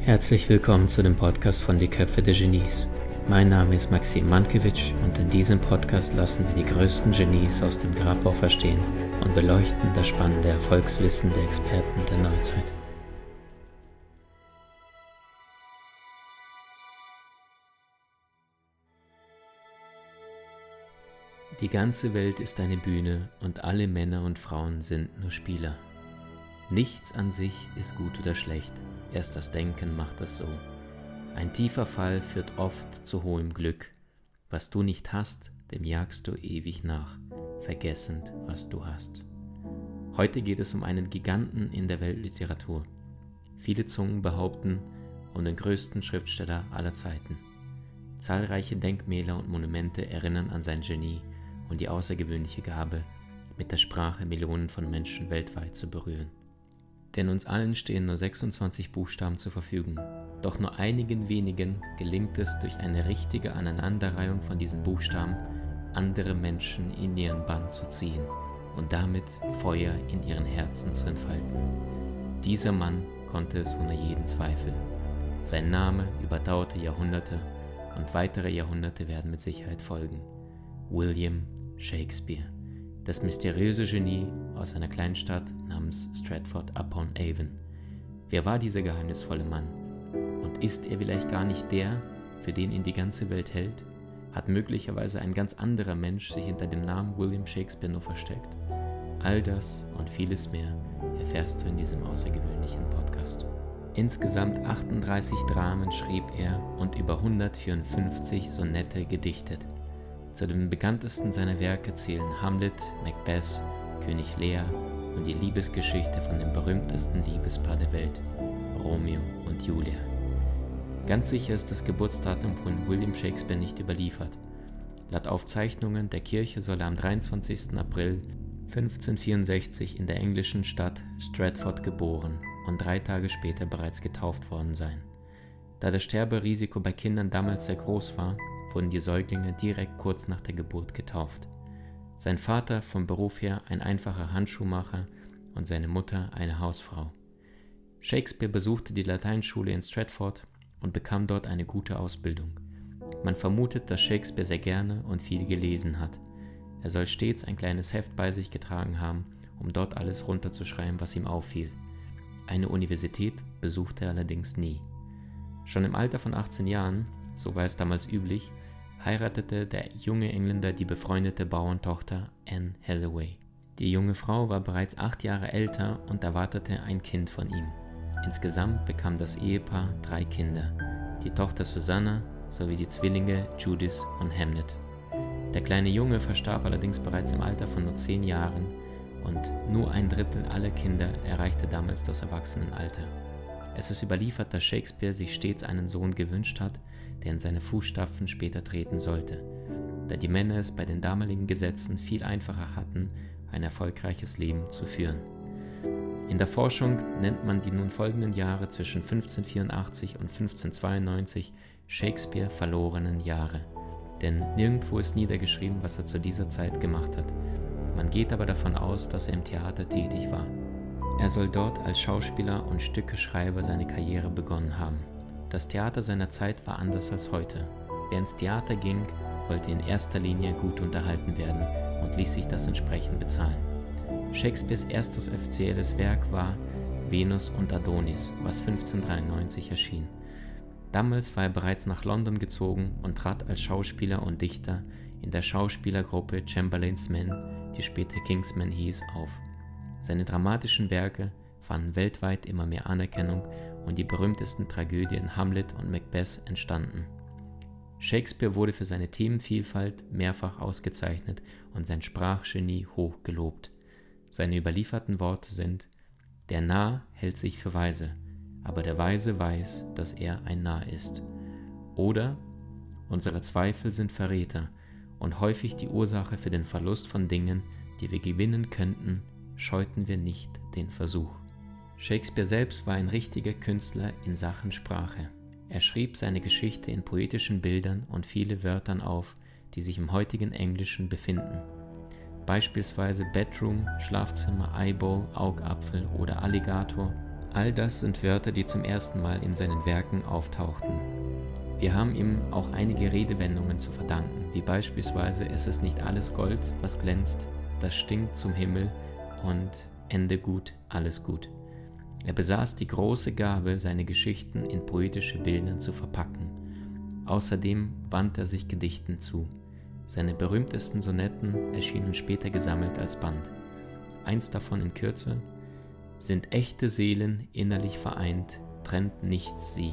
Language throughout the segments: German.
Herzlich willkommen zu dem Podcast von Die Köpfe der Genies. Mein Name ist Maxim Mankiewicz und in diesem Podcast lassen wir die größten Genies aus dem Grabau verstehen und beleuchten das spannende Erfolgswissen der Experten der Neuzeit. Die ganze Welt ist eine Bühne und alle Männer und Frauen sind nur Spieler. Nichts an sich ist gut oder schlecht, erst das Denken macht das so. Ein tiefer Fall führt oft zu hohem Glück. Was du nicht hast, dem jagst du ewig nach, vergessend, was du hast. Heute geht es um einen Giganten in der Weltliteratur. Viele Zungen behaupten um den größten Schriftsteller aller Zeiten. Zahlreiche Denkmäler und Monumente erinnern an sein Genie und die außergewöhnliche Gabe, mit der Sprache Millionen von Menschen weltweit zu berühren. Denn uns allen stehen nur 26 Buchstaben zur Verfügung, doch nur einigen wenigen gelingt es durch eine richtige Aneinanderreihung von diesen Buchstaben, andere Menschen in ihren Bann zu ziehen und damit Feuer in ihren Herzen zu entfalten. Dieser Mann konnte es ohne jeden Zweifel. Sein Name überdauerte Jahrhunderte und weitere Jahrhunderte werden mit Sicherheit folgen. William Shakespeare, das mysteriöse Genie aus einer Kleinstadt namens Stratford upon Avon. Wer war dieser geheimnisvolle Mann? Und ist er vielleicht gar nicht der, für den ihn die ganze Welt hält? Hat möglicherweise ein ganz anderer Mensch sich hinter dem Namen William Shakespeare nur versteckt? All das und vieles mehr erfährst du in diesem außergewöhnlichen Podcast. Insgesamt 38 Dramen schrieb er und über 154 Sonette gedichtet. Zu den bekanntesten seiner Werke zählen Hamlet, Macbeth, König Lear und die Liebesgeschichte von dem berühmtesten Liebespaar der Welt, Romeo und Julia. Ganz sicher ist das Geburtsdatum von William Shakespeare nicht überliefert. Laut Aufzeichnungen der Kirche soll er am 23. April 1564 in der englischen Stadt Stratford geboren und drei Tage später bereits getauft worden sein. Da das Sterberisiko bei Kindern damals sehr groß war, wurden die Säuglinge direkt kurz nach der Geburt getauft. Sein Vater vom Beruf her ein einfacher Handschuhmacher und seine Mutter eine Hausfrau. Shakespeare besuchte die Lateinschule in Stratford und bekam dort eine gute Ausbildung. Man vermutet, dass Shakespeare sehr gerne und viel gelesen hat. Er soll stets ein kleines Heft bei sich getragen haben, um dort alles runterzuschreiben, was ihm auffiel. Eine Universität besuchte er allerdings nie. Schon im Alter von 18 Jahren, so war es damals üblich, heiratete der junge Engländer die befreundete Bauerntochter Anne Hathaway. Die junge Frau war bereits acht Jahre älter und erwartete ein Kind von ihm. Insgesamt bekam das Ehepaar drei Kinder, die Tochter Susanna sowie die Zwillinge Judith und Hamlet. Der kleine Junge verstarb allerdings bereits im Alter von nur zehn Jahren und nur ein Drittel aller Kinder erreichte damals das Erwachsenenalter. Es ist überliefert, dass Shakespeare sich stets einen Sohn gewünscht hat, der in seine Fußstapfen später treten sollte, da die Männer es bei den damaligen Gesetzen viel einfacher hatten, ein erfolgreiches Leben zu führen. In der Forschung nennt man die nun folgenden Jahre zwischen 1584 und 1592 Shakespeare verlorenen Jahre, denn nirgendwo ist niedergeschrieben, was er zu dieser Zeit gemacht hat. Man geht aber davon aus, dass er im Theater tätig war. Er soll dort als Schauspieler und Stückeschreiber seine Karriere begonnen haben. Das Theater seiner Zeit war anders als heute. Wer ins Theater ging, wollte in erster Linie gut unterhalten werden und ließ sich das entsprechend bezahlen. Shakespeares erstes offizielles Werk war Venus und Adonis, was 1593 erschien. Damals war er bereits nach London gezogen und trat als Schauspieler und Dichter in der Schauspielergruppe Chamberlain's Men, die später Kingsmen hieß, auf. Seine dramatischen Werke fanden weltweit immer mehr Anerkennung und die berühmtesten Tragödien Hamlet und Macbeth entstanden. Shakespeare wurde für seine Themenvielfalt mehrfach ausgezeichnet und sein Sprachgenie hoch gelobt. Seine überlieferten Worte sind Der Narr hält sich für weise, aber der Weise weiß, dass er ein Narr ist. Oder Unsere Zweifel sind Verräter und häufig die Ursache für den Verlust von Dingen, die wir gewinnen könnten, scheuten wir nicht den Versuch. Shakespeare selbst war ein richtiger Künstler in Sachen Sprache. Er schrieb seine Geschichte in poetischen Bildern und viele Wörtern auf, die sich im heutigen Englischen befinden. beispielsweise Bedroom, Schlafzimmer, Eyeball, Augapfel oder Alligator. All das sind Wörter, die zum ersten Mal in seinen Werken auftauchten. Wir haben ihm auch einige Redewendungen zu verdanken, wie beispielsweise Es ist nicht alles Gold, was glänzt, das stinkt zum Himmel und Ende gut, alles gut. Er besaß die große Gabe, seine Geschichten in poetische Bilder zu verpacken. Außerdem wandte er sich Gedichten zu. Seine berühmtesten Sonetten erschienen später gesammelt als Band. Eins davon in Kürze sind echte Seelen innerlich vereint, trennt nichts sie.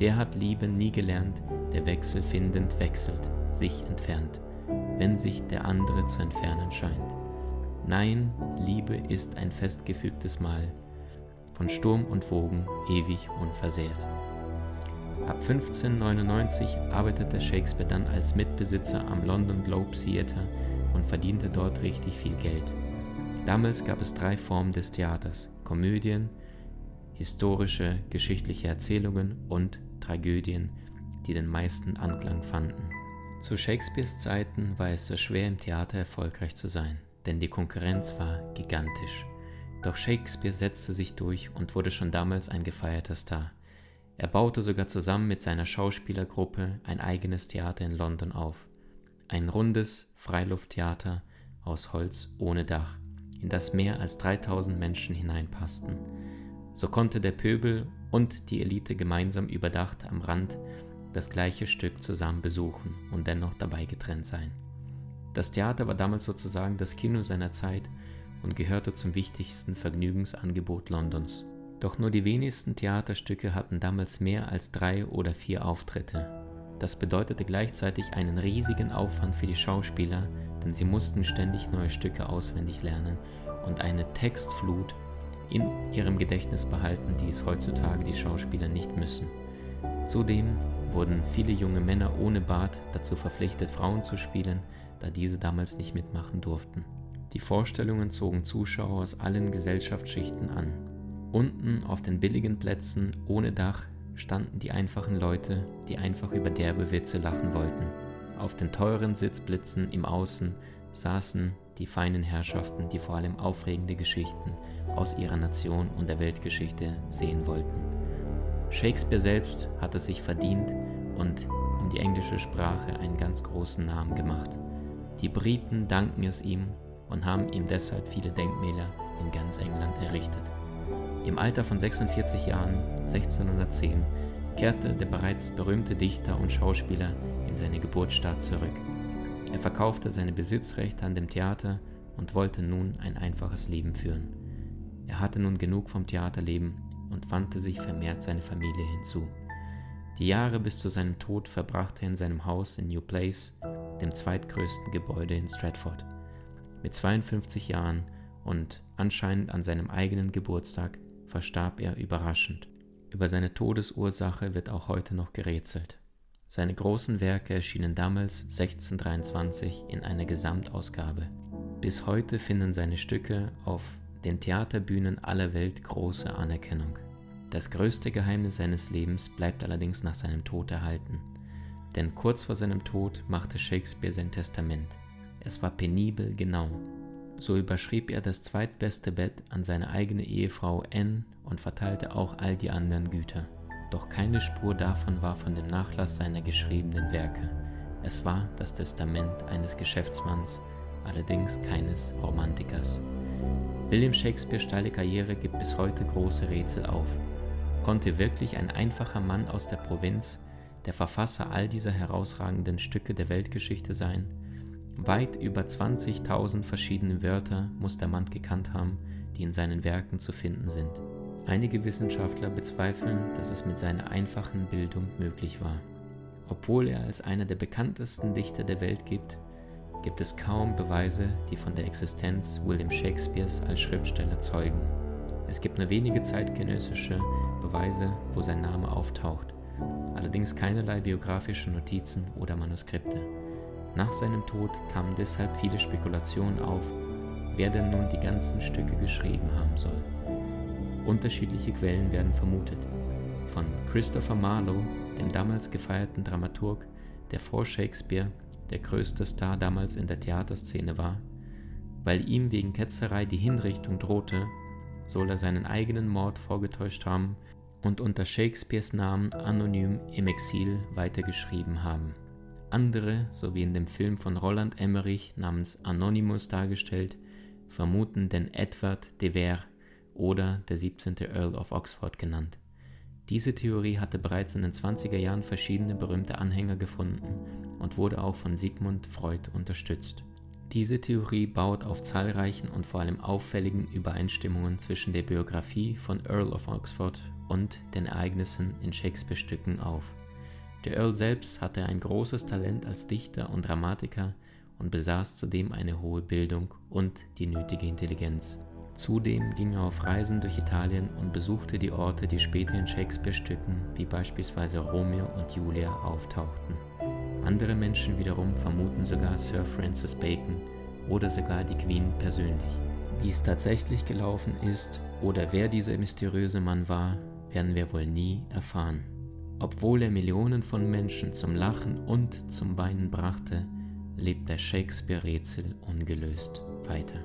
Der hat Liebe nie gelernt, der wechselfindend wechselt, sich entfernt, wenn sich der andere zu entfernen scheint. Nein, Liebe ist ein festgefügtes Mal, von Sturm und Wogen ewig unversehrt. Ab 1599 arbeitete Shakespeare dann als Mitbesitzer am London Globe Theatre und verdiente dort richtig viel Geld. Damals gab es drei Formen des Theaters: Komödien, historische, geschichtliche Erzählungen und Tragödien, die den meisten Anklang fanden. Zu Shakespeares Zeiten war es so schwer im Theater erfolgreich zu sein, denn die Konkurrenz war gigantisch. Doch Shakespeare setzte sich durch und wurde schon damals ein gefeierter Star. Er baute sogar zusammen mit seiner Schauspielergruppe ein eigenes Theater in London auf. Ein rundes Freilufttheater aus Holz ohne Dach, in das mehr als 3000 Menschen hineinpassten. So konnte der Pöbel und die Elite gemeinsam überdacht am Rand das gleiche Stück zusammen besuchen und dennoch dabei getrennt sein. Das Theater war damals sozusagen das Kino seiner Zeit und gehörte zum wichtigsten Vergnügungsangebot Londons. Doch nur die wenigsten Theaterstücke hatten damals mehr als drei oder vier Auftritte. Das bedeutete gleichzeitig einen riesigen Aufwand für die Schauspieler, denn sie mussten ständig neue Stücke auswendig lernen und eine Textflut in ihrem Gedächtnis behalten, die es heutzutage die Schauspieler nicht müssen. Zudem wurden viele junge Männer ohne Bart dazu verpflichtet, Frauen zu spielen, da diese damals nicht mitmachen durften. Die Vorstellungen zogen Zuschauer aus allen Gesellschaftsschichten an. Unten auf den billigen Plätzen ohne Dach standen die einfachen Leute, die einfach über derbe Witze lachen wollten. Auf den teuren Sitzblitzen im Außen saßen die feinen Herrschaften, die vor allem aufregende Geschichten aus ihrer Nation und der Weltgeschichte sehen wollten. Shakespeare selbst hatte sich verdient und um die englische Sprache einen ganz großen Namen gemacht. Die Briten danken es ihm und haben ihm deshalb viele Denkmäler in ganz England errichtet. Im Alter von 46 Jahren, 1610, kehrte der bereits berühmte Dichter und Schauspieler in seine Geburtsstadt zurück. Er verkaufte seine Besitzrechte an dem Theater und wollte nun ein einfaches Leben führen. Er hatte nun genug vom Theaterleben und wandte sich vermehrt seine Familie hinzu. Die Jahre bis zu seinem Tod verbrachte er in seinem Haus in New Place, dem zweitgrößten Gebäude in Stratford. Mit 52 Jahren und anscheinend an seinem eigenen Geburtstag verstarb er überraschend. Über seine Todesursache wird auch heute noch gerätselt. Seine großen Werke erschienen damals 1623 in einer Gesamtausgabe. Bis heute finden seine Stücke auf den Theaterbühnen aller Welt große Anerkennung. Das größte Geheimnis seines Lebens bleibt allerdings nach seinem Tod erhalten. Denn kurz vor seinem Tod machte Shakespeare sein Testament. Es war penibel genau. So überschrieb er das zweitbeste Bett an seine eigene Ehefrau Anne und verteilte auch all die anderen Güter. Doch keine Spur davon war von dem Nachlass seiner geschriebenen Werke. Es war das Testament eines Geschäftsmanns, allerdings keines Romantikers. William Shakespeares steile Karriere gibt bis heute große Rätsel auf. Konnte wirklich ein einfacher Mann aus der Provinz der Verfasser all dieser herausragenden Stücke der Weltgeschichte sein? Weit über 20.000 verschiedene Wörter muss der Mann gekannt haben, die in seinen Werken zu finden sind. Einige Wissenschaftler bezweifeln, dass es mit seiner einfachen Bildung möglich war. Obwohl er als einer der bekanntesten Dichter der Welt gibt, gibt es kaum Beweise, die von der Existenz William Shakespeares als Schriftsteller zeugen. Es gibt nur wenige zeitgenössische Beweise, wo sein Name auftaucht, allerdings keinerlei biografische Notizen oder Manuskripte. Nach seinem Tod kamen deshalb viele Spekulationen auf, wer denn nun die ganzen Stücke geschrieben haben soll. Unterschiedliche Quellen werden vermutet. Von Christopher Marlowe, dem damals gefeierten Dramaturg, der vor Shakespeare der größte Star damals in der Theaterszene war, Weil ihm wegen Ketzerei die Hinrichtung drohte, soll er seinen eigenen Mord vorgetäuscht haben und unter Shakespeares Namen anonym im Exil weitergeschrieben haben. Andere, so wie in dem Film von Roland Emmerich namens Anonymous dargestellt, vermuten den Edward de Vere oder der 17. Earl of Oxford genannt. Diese Theorie hatte bereits in den 20er Jahren verschiedene berühmte Anhänger gefunden und wurde auch von Sigmund Freud unterstützt. Diese Theorie baut auf zahlreichen und vor allem auffälligen Übereinstimmungen zwischen der Biografie von Earl of Oxford und den Ereignissen in Shakespeare-Stücken auf. Der Earl selbst hatte ein großes Talent als Dichter und Dramatiker und besaß zudem eine hohe Bildung und die nötige Intelligenz. Zudem ging er auf Reisen durch Italien und besuchte die Orte, die später in Shakespeare-Stücken wie beispielsweise Romeo und Julia auftauchten. Andere Menschen wiederum vermuten sogar Sir Francis Bacon oder sogar die Queen persönlich. Wie es tatsächlich gelaufen ist oder wer dieser mysteriöse Mann war, werden wir wohl nie erfahren. Obwohl er Millionen von Menschen zum Lachen und zum Weinen brachte, lebt der Shakespeare-Rätsel ungelöst weiter.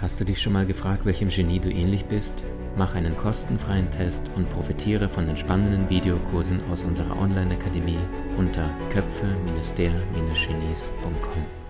Hast du dich schon mal gefragt, welchem Genie du ähnlich bist? Mach einen kostenfreien Test und profitiere von den spannenden Videokursen aus unserer Online-Akademie unter köpfe-der-genies.com.